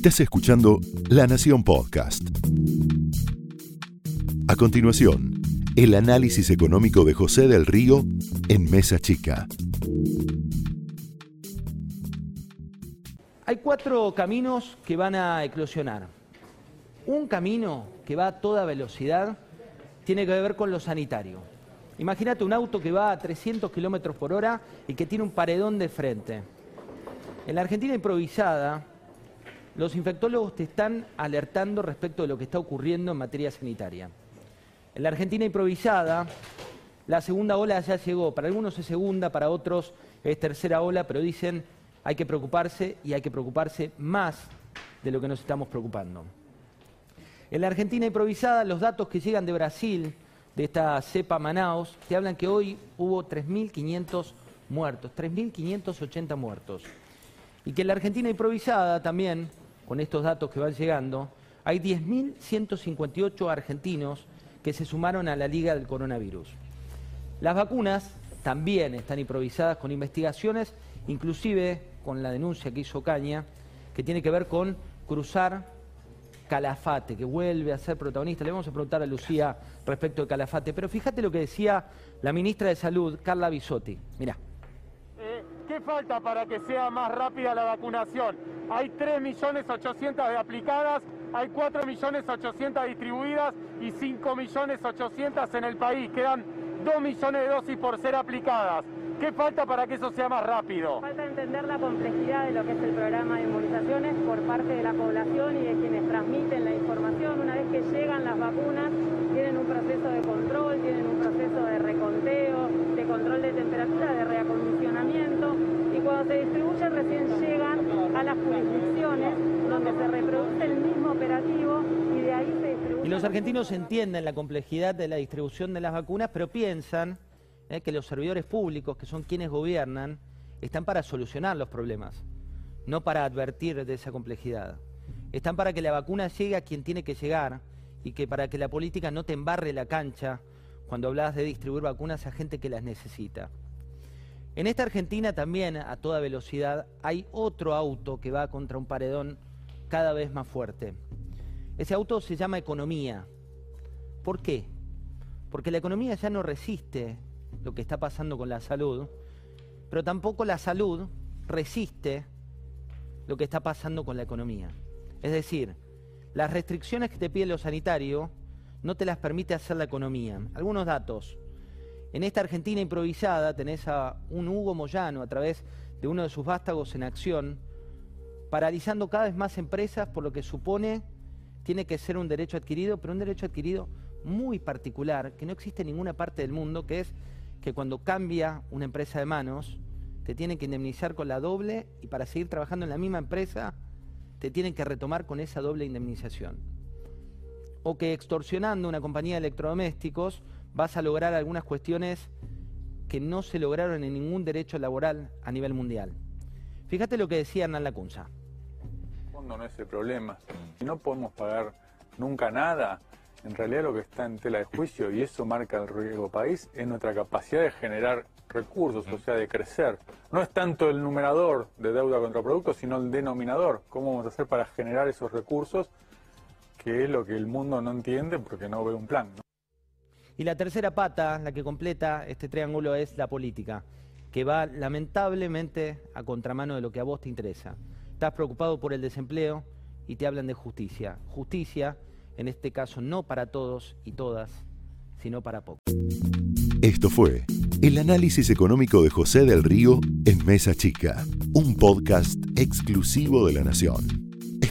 Estás escuchando La Nación Podcast. A continuación, el análisis económico de José del Río en Mesa Chica. Hay cuatro caminos que van a eclosionar. Un camino que va a toda velocidad tiene que ver con lo sanitario. Imagínate un auto que va a 300 kilómetros por hora y que tiene un paredón de frente. En la Argentina improvisada, los infectólogos te están alertando respecto de lo que está ocurriendo en materia sanitaria. En la Argentina improvisada, la segunda ola ya llegó. Para algunos es segunda, para otros es tercera ola, pero dicen hay que preocuparse y hay que preocuparse más de lo que nos estamos preocupando. En la Argentina improvisada, los datos que llegan de Brasil, de esta cepa Manaus, te hablan que hoy hubo 3.500 muertos, 3.580 muertos. Y que en la Argentina improvisada también, con estos datos que van llegando, hay 10.158 argentinos que se sumaron a la liga del coronavirus. Las vacunas también están improvisadas con investigaciones, inclusive con la denuncia que hizo Caña, que tiene que ver con cruzar Calafate, que vuelve a ser protagonista. Le vamos a preguntar a Lucía respecto de Calafate, pero fíjate lo que decía la ministra de Salud, Carla Bisotti. Mirá. ¿Qué falta para que sea más rápida la vacunación? Hay 3.800.000 de aplicadas, hay 4.800.000 distribuidas y 5.800.000 en el país. Quedan 2 millones de dosis por ser aplicadas. ¿Qué falta para que eso sea más rápido? Falta entender la complejidad de lo que es el programa de inmunizaciones por parte de la población y de quienes transmiten la información. Una vez que llegan las vacunas, tienen un proceso de control, tienen un proceso de reconteo, de control de temperatura, de reacondicionamiento y cuando se distribuyen recién llegan a las jurisdicciones donde se reproduce el mismo operativo y de ahí se distribuye. Y los argentinos entienden la complejidad de la distribución de las vacunas, pero piensan eh, que los servidores públicos, que son quienes gobiernan, están para solucionar los problemas, no para advertir de esa complejidad. Están para que la vacuna llegue a quien tiene que llegar y que para que la política no te embarre la cancha cuando hablas de distribuir vacunas a gente que las necesita. En esta Argentina también, a toda velocidad, hay otro auto que va contra un paredón cada vez más fuerte. Ese auto se llama economía. ¿Por qué? Porque la economía ya no resiste lo que está pasando con la salud, pero tampoco la salud resiste lo que está pasando con la economía. Es decir, las restricciones que te pide lo sanitario no te las permite hacer la economía. Algunos datos. En esta Argentina improvisada tenés a un Hugo Moyano a través de uno de sus vástagos en acción, paralizando cada vez más empresas por lo que supone tiene que ser un derecho adquirido, pero un derecho adquirido muy particular, que no existe en ninguna parte del mundo, que es que cuando cambia una empresa de manos, te tienen que indemnizar con la doble y para seguir trabajando en la misma empresa, te tienen que retomar con esa doble indemnización. O que extorsionando una compañía de electrodomésticos vas a lograr algunas cuestiones que no se lograron en ningún derecho laboral a nivel mundial. Fíjate lo que decía Hernán Lacunza. fondo no es el problema. Si no podemos pagar nunca nada, en realidad lo que está en tela de juicio, y eso marca el riesgo país, es nuestra capacidad de generar recursos, o sea, de crecer. No es tanto el numerador de deuda contra productos, sino el denominador. ¿Cómo vamos a hacer para generar esos recursos? Que es lo que el mundo no entiende porque no ve un plan. Y la tercera pata, la que completa este triángulo, es la política, que va lamentablemente a contramano de lo que a vos te interesa. Estás preocupado por el desempleo y te hablan de justicia. Justicia, en este caso, no para todos y todas, sino para pocos. Esto fue el análisis económico de José del Río en Mesa Chica, un podcast exclusivo de La Nación.